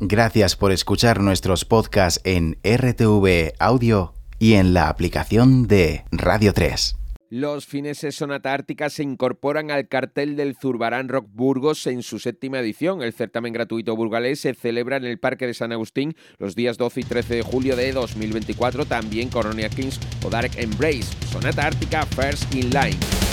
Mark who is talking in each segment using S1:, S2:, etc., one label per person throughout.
S1: Gracias por escuchar nuestros podcasts en RTV Audio y en la aplicación de Radio 3.
S2: Los fineses Sonata Ártica se incorporan al cartel del Zurbarán Rock Burgos en su séptima edición. El certamen gratuito burgalés se celebra en el Parque de San Agustín los días 12 y 13 de julio de 2024. También Coronia Kings o Dark Embrace. Sonata Ártica First in Line.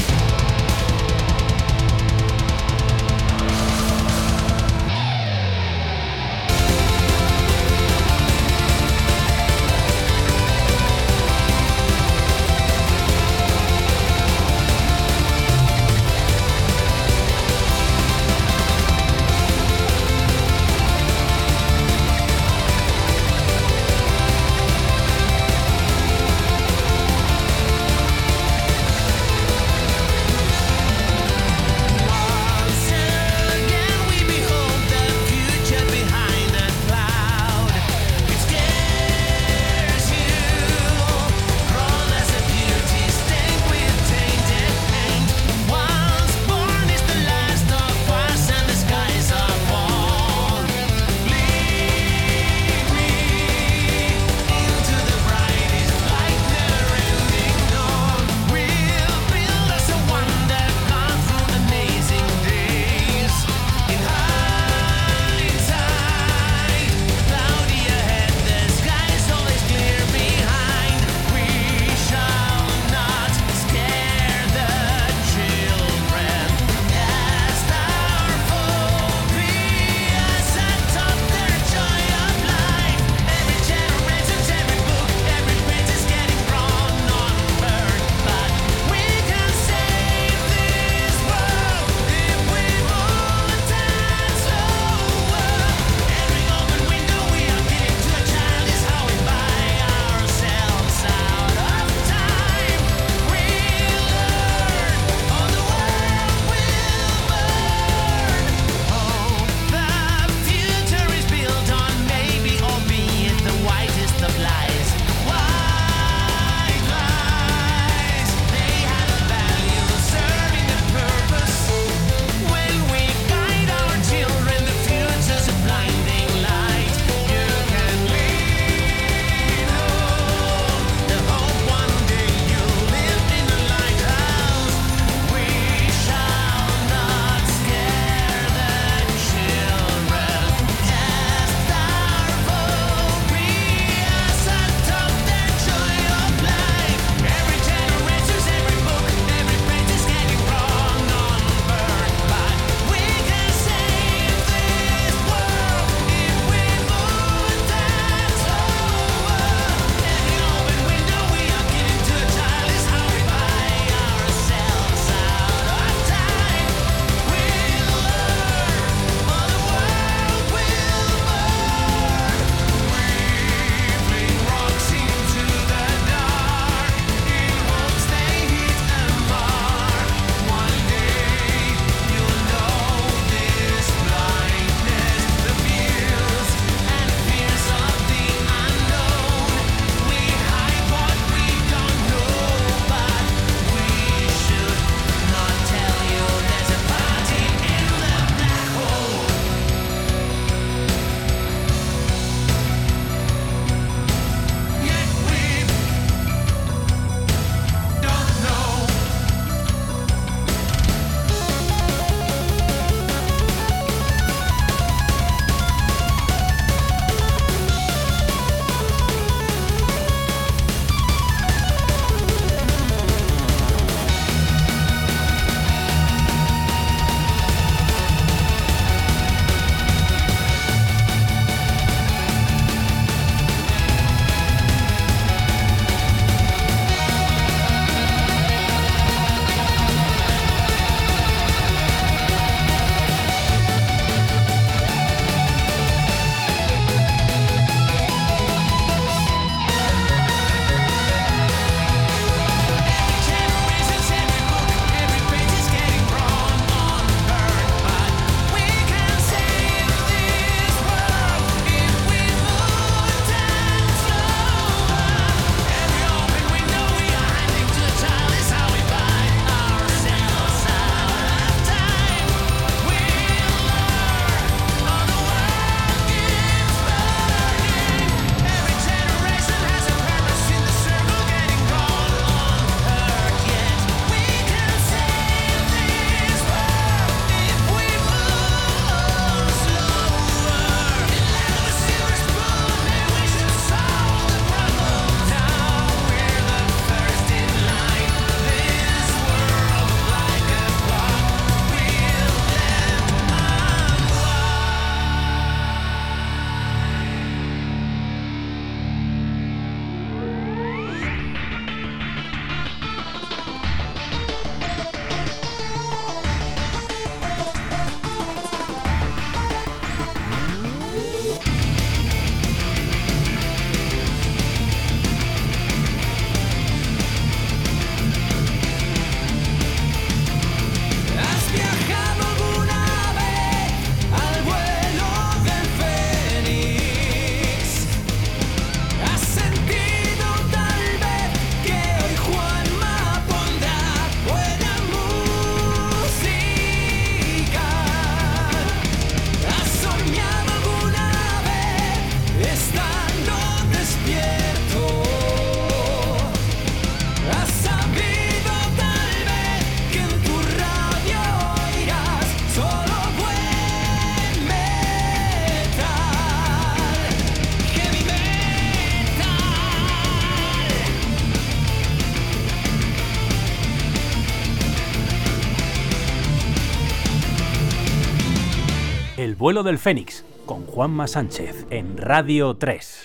S3: Vuelo del Fénix con Juanma Sánchez en Radio 3.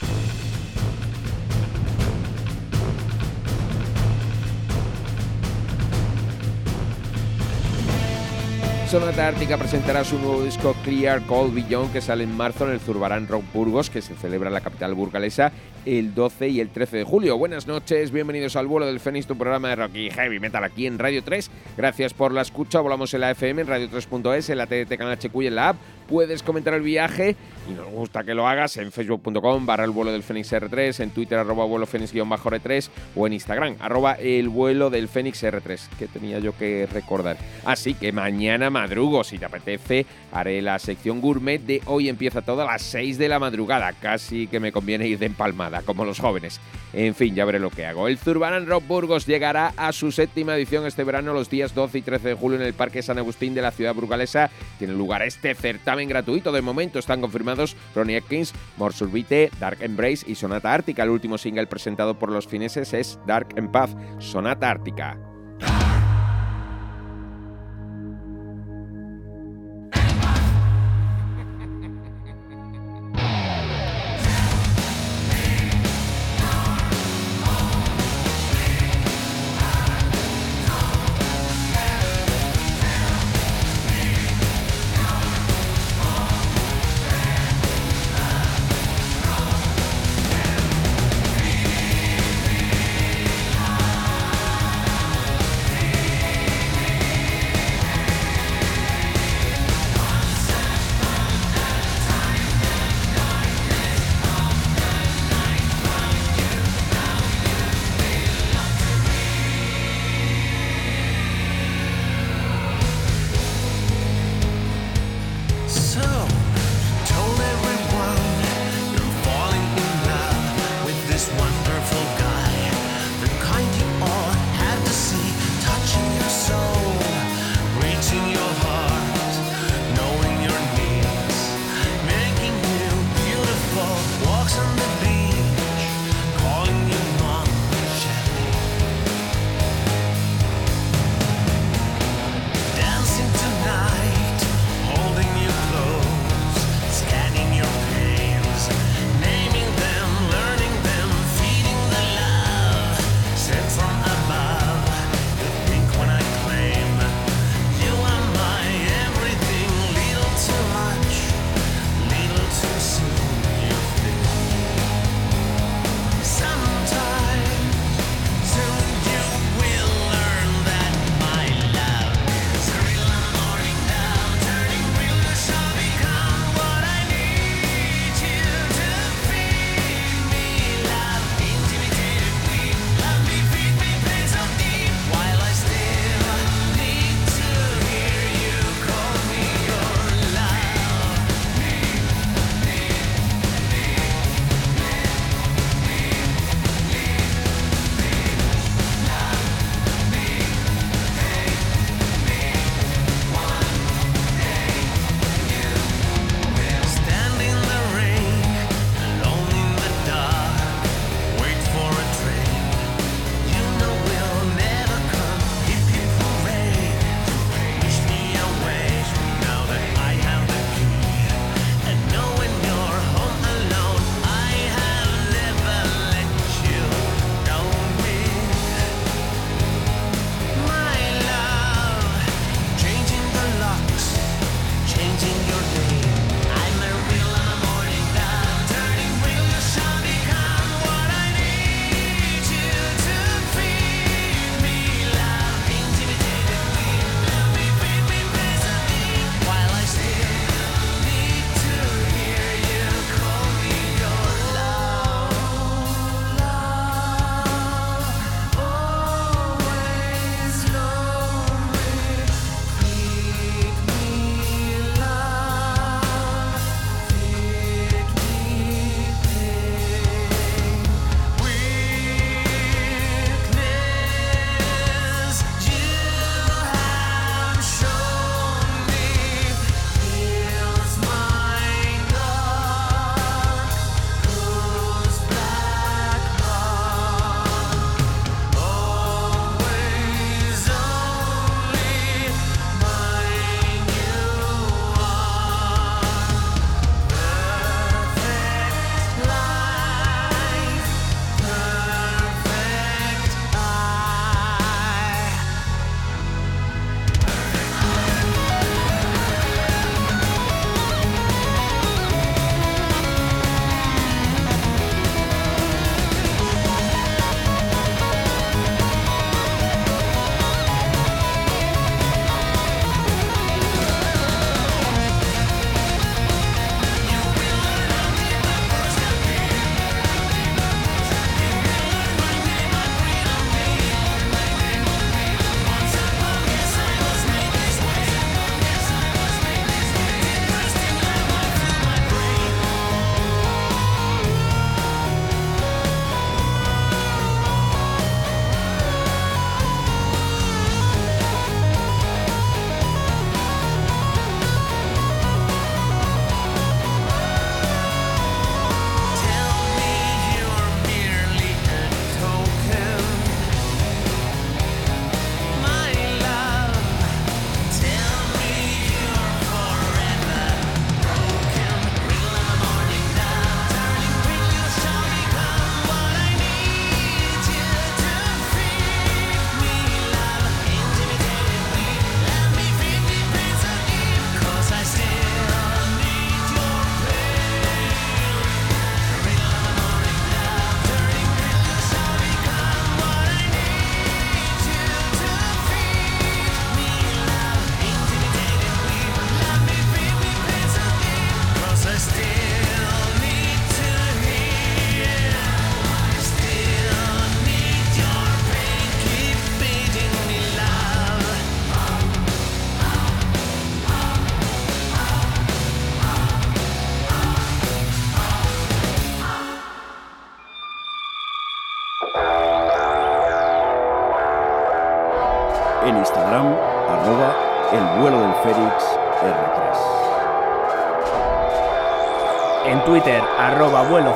S2: Sonata Ártica presentará su nuevo disco Clear Cold Beyond que sale en marzo en el Zurbarán Rock Burgos que se celebra en la capital burgalesa el 12 y el 13 de julio. Buenas noches, bienvenidos al vuelo del Fénix, tu programa de rock y heavy metal aquí en Radio 3. Gracias por la escucha, volamos en la FM, en Radio3.es, en la TDT Canal HQ y en la app. Puedes comentar el viaje y nos gusta que lo hagas en facebook.com barra el vuelo del Fénix R3, en Twitter arroba vuelo Fénix-R3 o en Instagram el vuelo del Fénix R3, que tenía yo que recordar. Así que mañana madrugo, si te apetece, haré la sección gourmet de hoy empieza todo a las 6 de la madrugada, casi que me conviene ir de como los jóvenes. En fin, ya veré lo que hago. El Zurbaran Rock Burgos llegará a su séptima edición este verano los días 12 y 13 de julio en el Parque San Agustín de la ciudad burgalesa. Tiene lugar este certamen gratuito. De momento están confirmados Ronnie Atkins, Morsurbite, Dark Embrace y Sonata Ártica. El último single presentado por los fineses es Dark Empath, Sonata Ártica.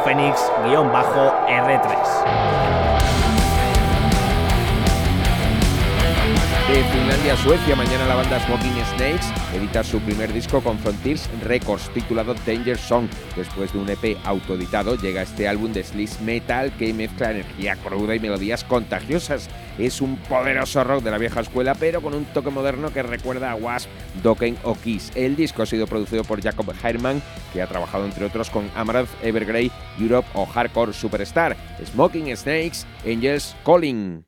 S3: Fénix-R3.
S4: De Finlandia a Suecia, mañana la banda Smoking Snakes edita su primer disco con Frontiers Records, titulado Danger Song. Después de un EP autoeditado, llega este álbum de sleaze metal que mezcla energía cruda y melodías contagiosas es un poderoso rock de la vieja escuela, pero con un toque moderno que recuerda a Wasp, Dokken o Kiss. El disco ha sido producido por Jacob Herman, que ha trabajado entre otros con Amaranth, Evergrey, Europe o Hardcore Superstar. Smoking Snakes, Angels Calling.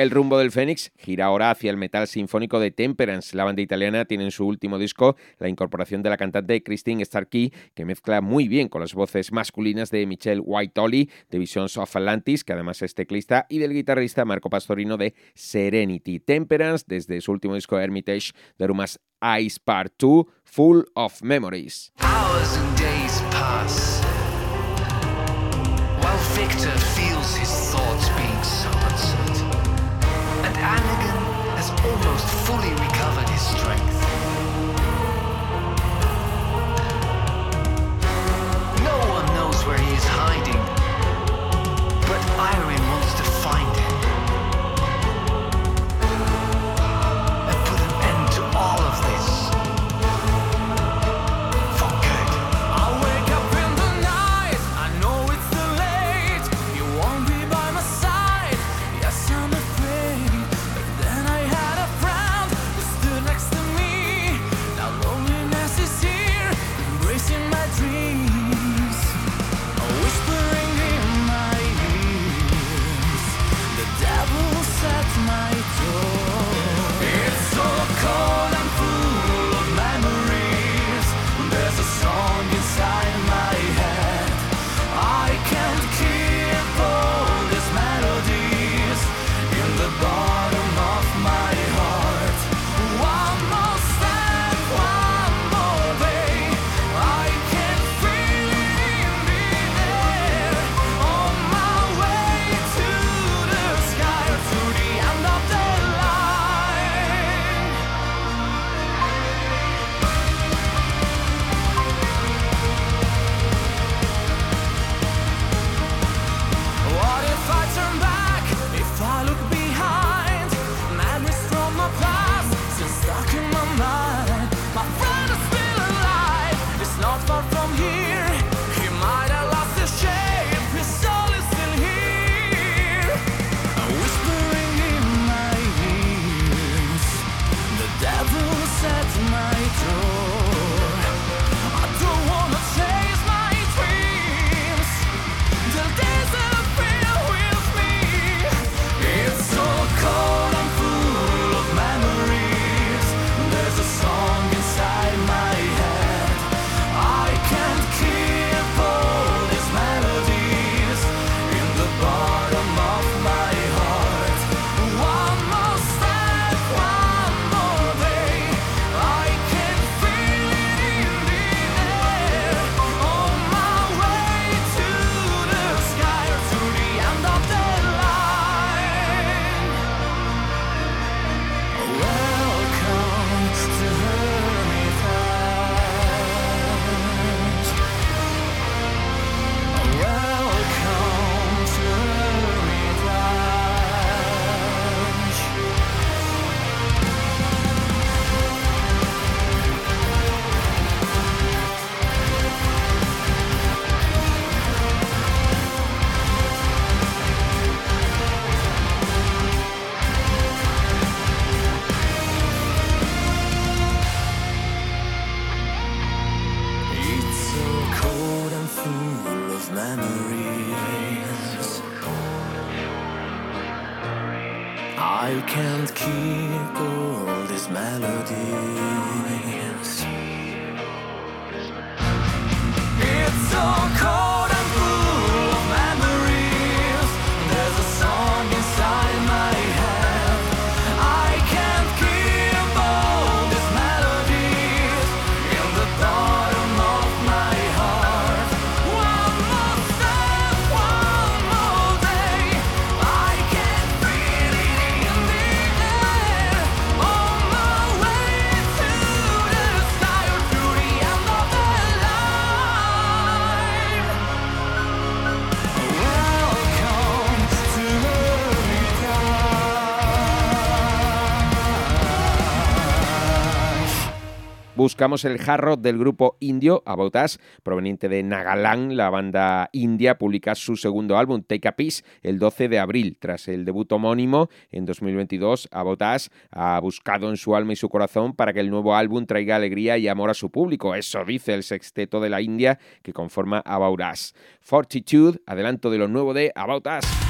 S4: El rumbo del Fénix gira ahora hacia el metal sinfónico de Temperance. La banda italiana tiene en su último disco la incorporación de la cantante Christine Starkey, que mezcla muy bien con las voces masculinas de Michelle Whitehall, de Visions of Atlantis, que además es teclista, y del guitarrista Marco Pastorino de Serenity. Temperance, desde su último disco Hermitage, de Rumas Ice Part 2, Full of Memories.
S5: Almost fully recovered his strength.
S2: Buscamos el jarro del grupo indio About Us, proveniente de Nagaland. La banda india publica su segundo álbum, Take a Piece, el 12 de abril. Tras el debut homónimo en 2022, About Us ha buscado en su alma y su corazón para que el nuevo álbum traiga alegría y amor a su público. Eso dice el sexteto de la India que conforma About Us. Fortitude, adelanto de lo nuevo de About Us.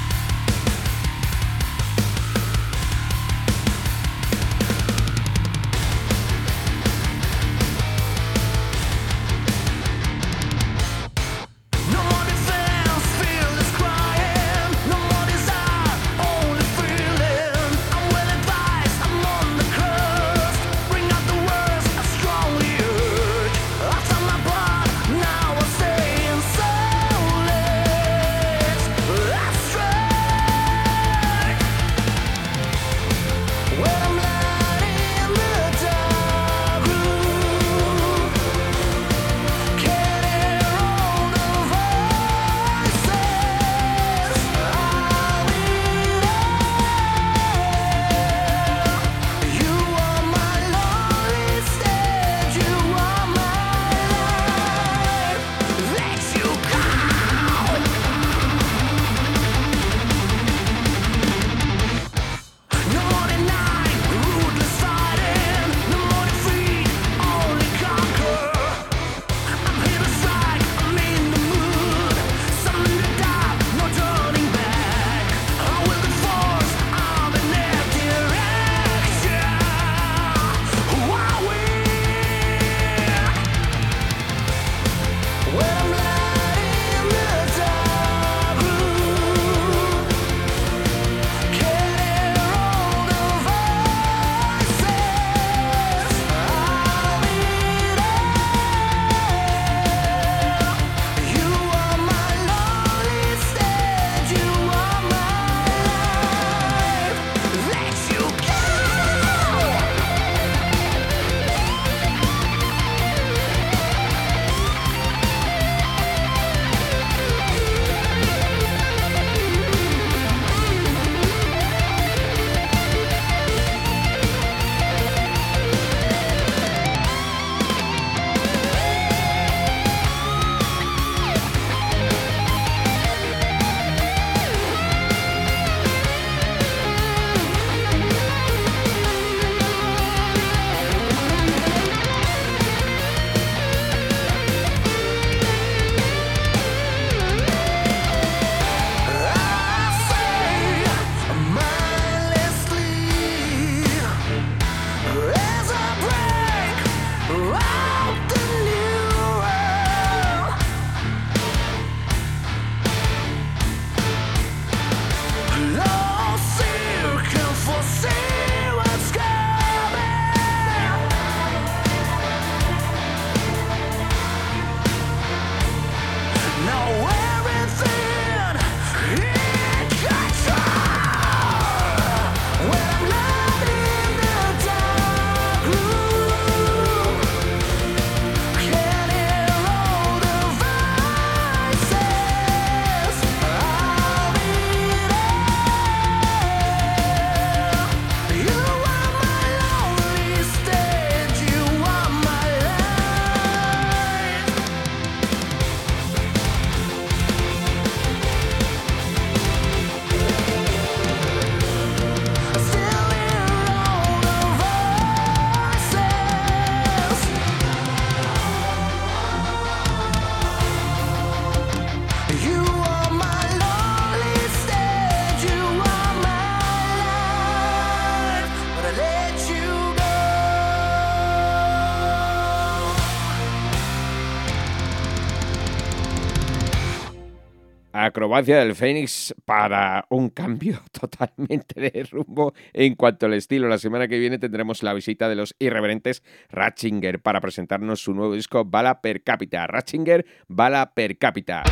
S2: Acrobacia del Fénix para un cambio totalmente de rumbo en cuanto al estilo. La semana que viene tendremos la visita de los irreverentes Ratchinger para presentarnos su nuevo disco Bala Per Cápita. Ratchinger, Bala Per Cápita.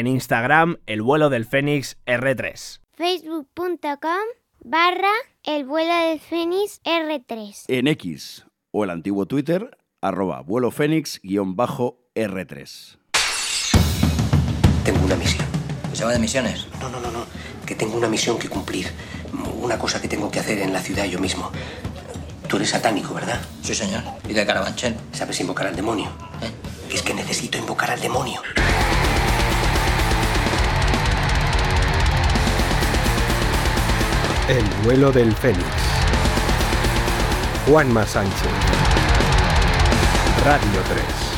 S3: En Instagram, el vuelo del Fénix R3.
S6: facebook.com barra el vuelo del Fénix R3.
S7: En X o el antiguo Twitter, arroba vuelo fénix-r3.
S8: Tengo una misión. ¿Se va de misiones? No, no, no, no. Que tengo una misión que cumplir. Una cosa que tengo que hacer en la ciudad yo mismo. Tú eres satánico, ¿verdad? Sí, señor. ¿Y de Carabanchel? ¿Sabes invocar al demonio? ¿Eh? Es que necesito invocar al demonio.
S9: El vuelo del Fénix. Juanma Sánchez. Radio 3.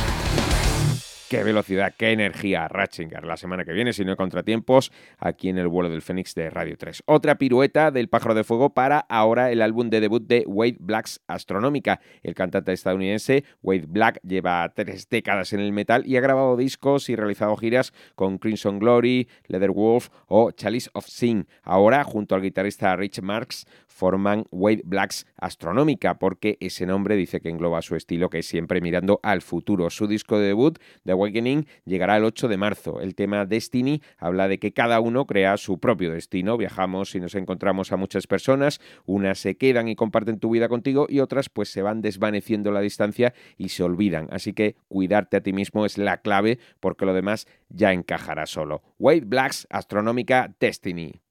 S2: Qué velocidad, qué energía, Ratchinger. La semana que viene, si no hay contratiempos, aquí en el vuelo del Fénix de Radio 3. Otra pirueta del Pájaro de Fuego para ahora el álbum de debut de Wade Black's Astronómica. El cantante estadounidense Wade Black lleva tres décadas en el metal y ha grabado discos y realizado giras con Crimson Glory, Leatherwolf o Chalice of Sin. Ahora, junto al guitarrista Rich Marks, forman Wade Black's Astronómica, porque ese nombre dice que engloba su estilo, que es siempre mirando al futuro. Su disco de debut, The Awakening, llegará el 8 de marzo. El tema Destiny habla de que cada uno crea su propio destino. Viajamos y nos encontramos a muchas personas, unas se quedan y comparten tu vida contigo y otras pues se van desvaneciendo la distancia y se olvidan. Así que cuidarte a ti mismo es la clave porque lo demás ya encajará solo. Wade Black's Astronómica Destiny.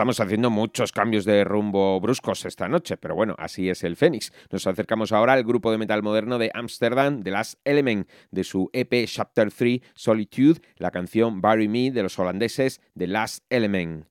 S4: Estamos haciendo muchos cambios de rumbo bruscos esta noche, pero bueno, así es el Fénix. Nos acercamos ahora al grupo de metal moderno de Amsterdam, The Last Element, de su EP Chapter 3 Solitude, la canción Bury Me de los holandeses The Last Element.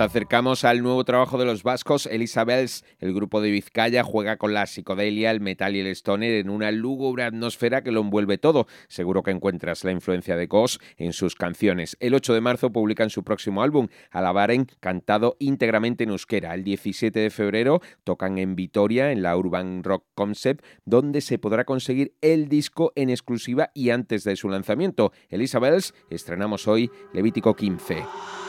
S4: Acercamos al nuevo trabajo de los vascos Elisabels. El grupo de Vizcaya juega con la psicodelia, el metal y el stoner en una lúgubre atmósfera que lo envuelve todo. Seguro que encuentras la influencia de Ghost en sus canciones. El 8 de marzo publican su próximo álbum, Alabaren, cantado íntegramente en euskera. El 17 de febrero tocan en Vitoria, en la Urban Rock Concept, donde se podrá conseguir el disco en exclusiva y antes de su lanzamiento. Elisabels, estrenamos hoy Levítico 15.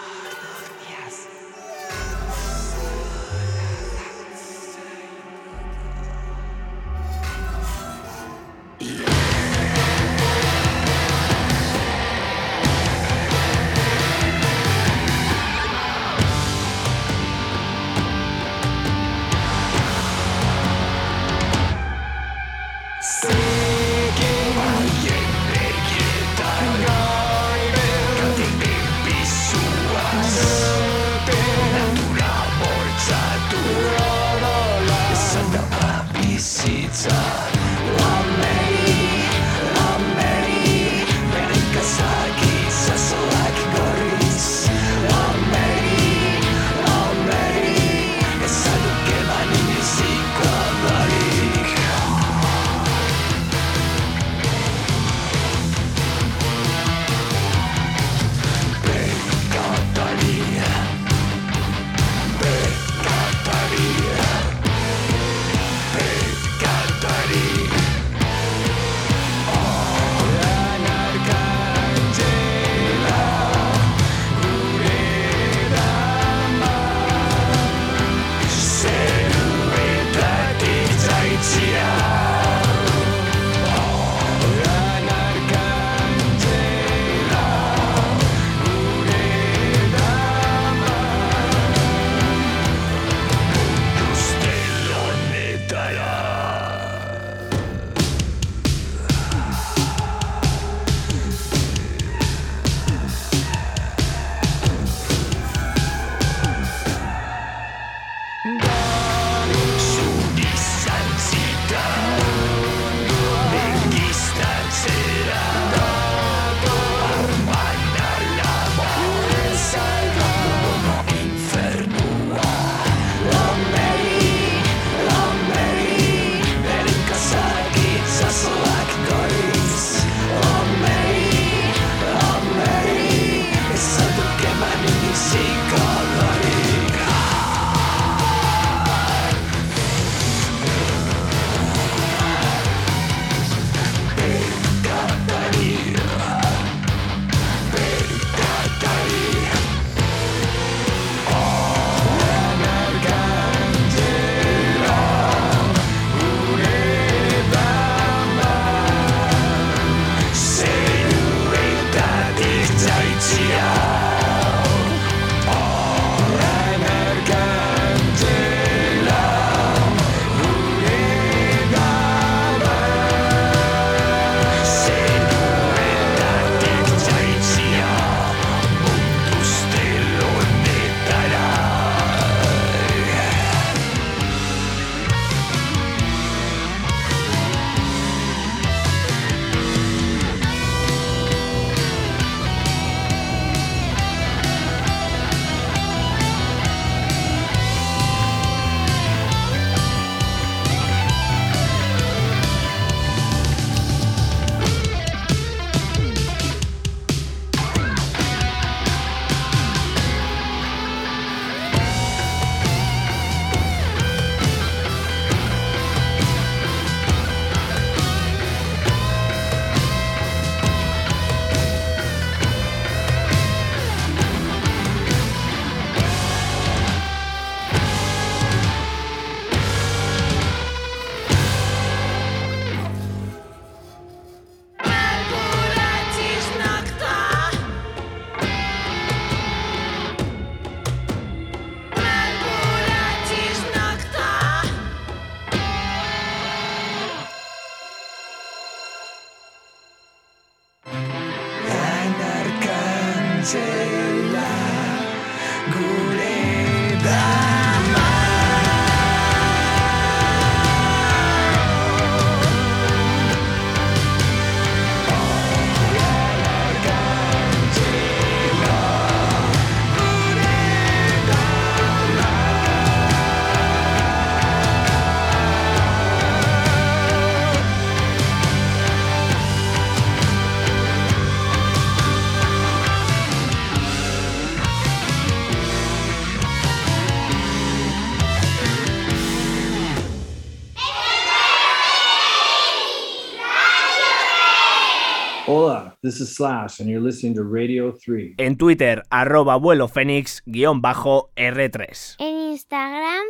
S10: This is Slash, and you're listening to Radio 3.
S3: En Twitter, arroba vuelo fénix guion bajo R3.
S6: En Instagram,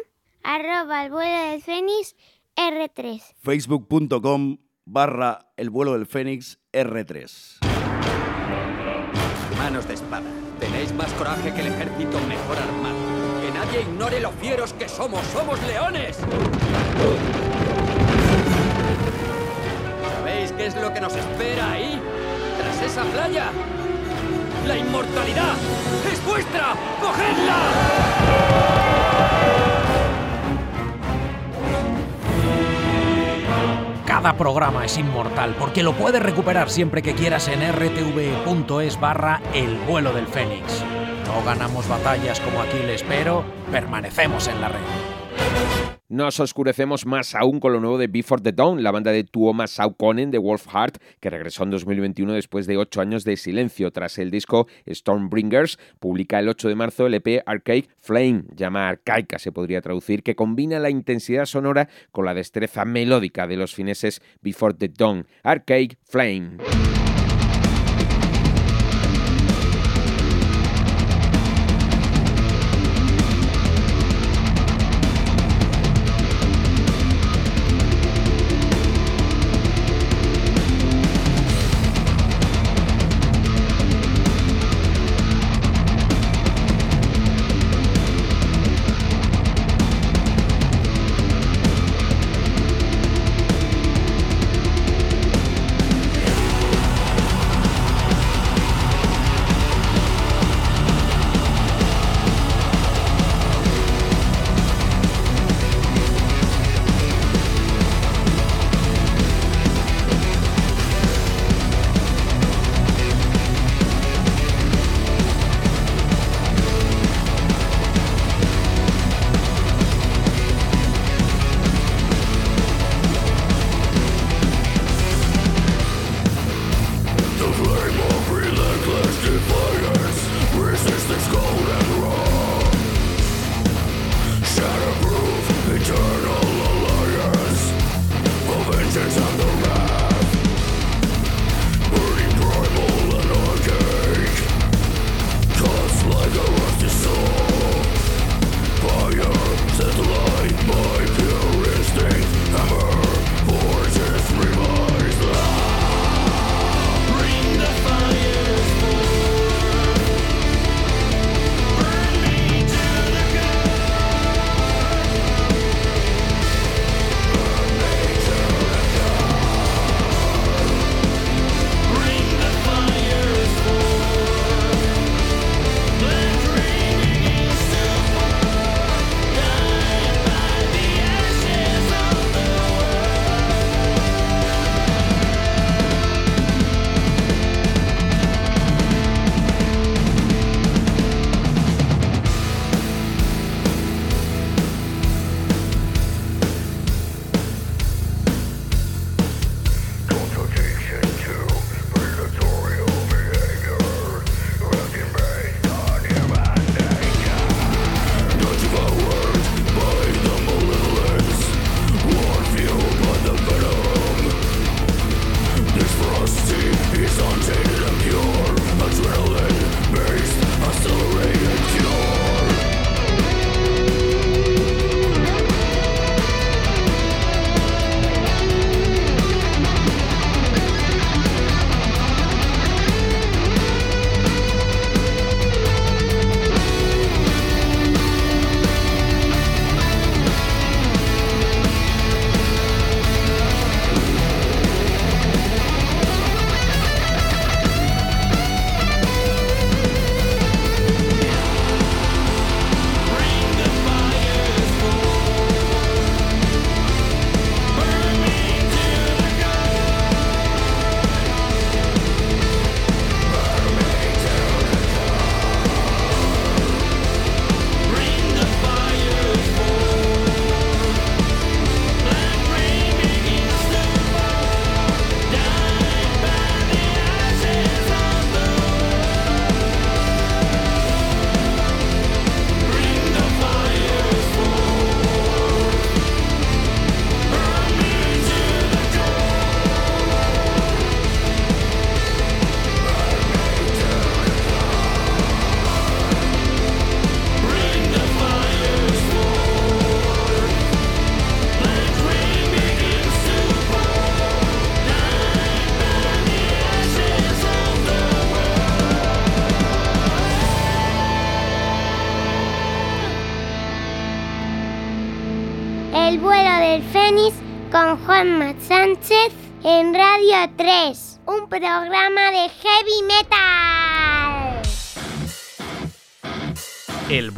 S6: arroba el vuelo del Fénix R3.
S7: Facebook.com barra el vuelo del Fénix R3.
S11: Manos de espada. Tenéis más coraje que el ejército mejor armado. Que nadie ignore lo fieros que somos. ¡Somos leones! ¿Sabéis qué es lo que nos espera ahí? Esa playa. ¡La inmortalidad! ¡Es vuestra! ¡Cogedla!
S12: Cada programa es inmortal porque lo puedes recuperar siempre que quieras en rtv.es barra el vuelo del fénix. No ganamos batallas como Aquiles, pero permanecemos en la red.
S2: Nos oscurecemos más aún con lo nuevo de Before the Dawn, la banda de Tuomas Saukonen de Wolfheart, que regresó en 2021 después de ocho años de silencio. Tras el disco Stormbringers, publica el 8 de marzo el EP Arcade Flame, llama arcaica se podría traducir, que combina la intensidad sonora con la destreza melódica de los fineses Before the Dawn. Arcade Flame.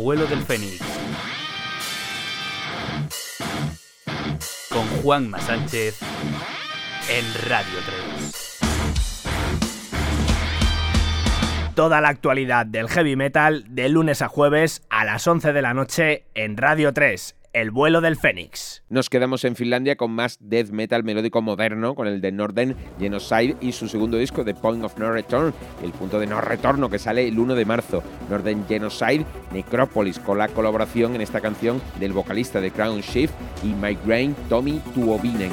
S13: Vuelo del Fénix. Con Juanma Sánchez en Radio 3.
S3: Toda la actualidad del heavy metal de lunes a jueves a las 11 de la noche en Radio 3, El vuelo del Fénix.
S4: Nos quedamos en Finlandia con más death metal melódico moderno, con el de Northern Genocide y su segundo disco, The Point of No Return, el punto de no retorno que sale el 1 de marzo. Northern Genocide, Necropolis, con la colaboración en esta canción del vocalista de Crown Shift y Migraine Tommy Tuovinen.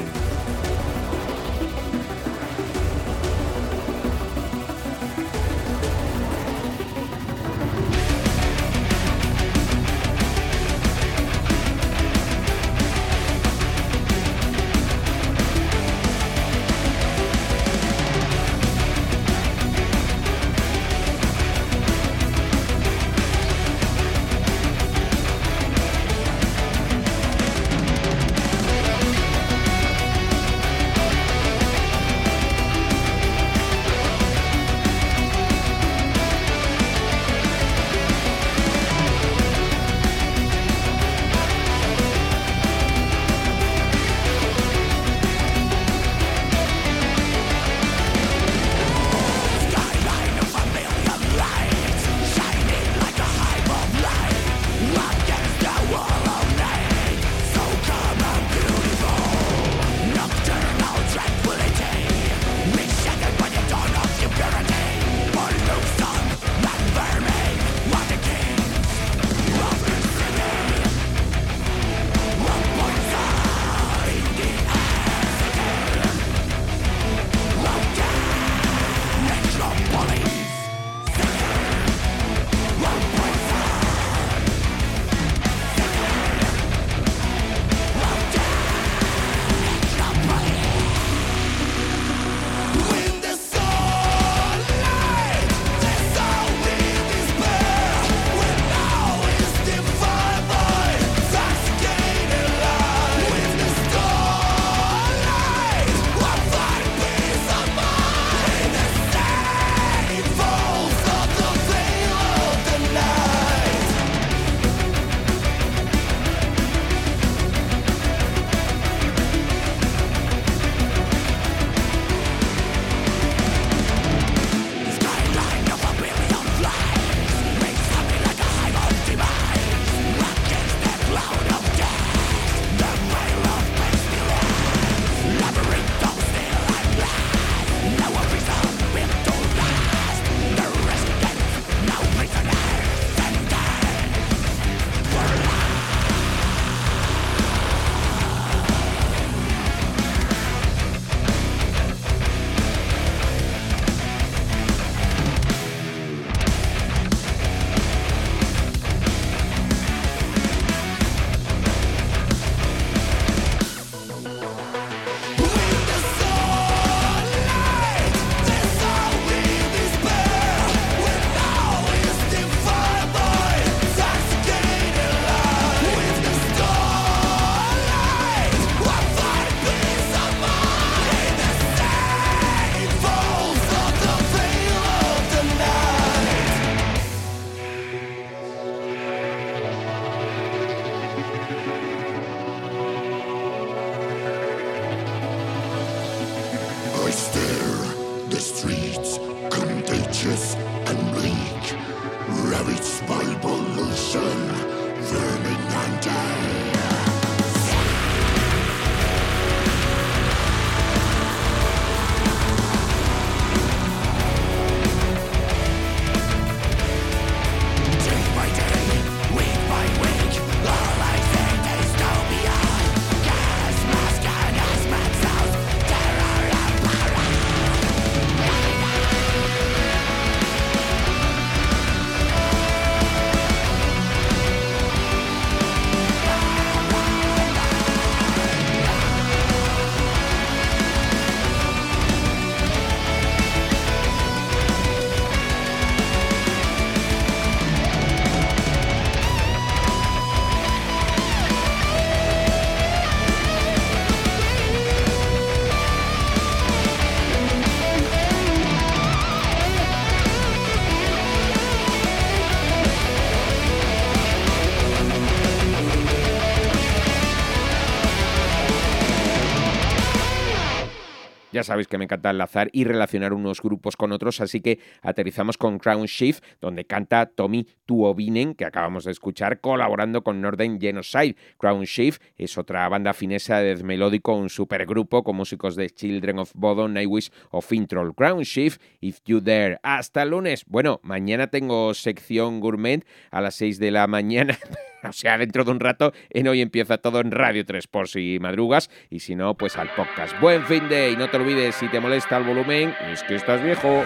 S2: Ya sabéis que me encanta enlazar y relacionar unos grupos con otros, así que aterrizamos con Crown Shift, donde canta Tommy Tuovinen, que acabamos de escuchar, colaborando con Northern Genocide. Crown Shift es otra banda finesa de death melódico, un supergrupo con músicos de Children of Bodom, Nightwish o Fintroll. Crown Shift, If You Dare. Hasta lunes. Bueno, mañana tengo sección gourmet a las 6 de la mañana. O sea, dentro de un rato, en hoy empieza todo en Radio 3 por si madrugas y si no, pues al podcast. Buen fin de y no te olvides, si te molesta el volumen, es que estás viejo.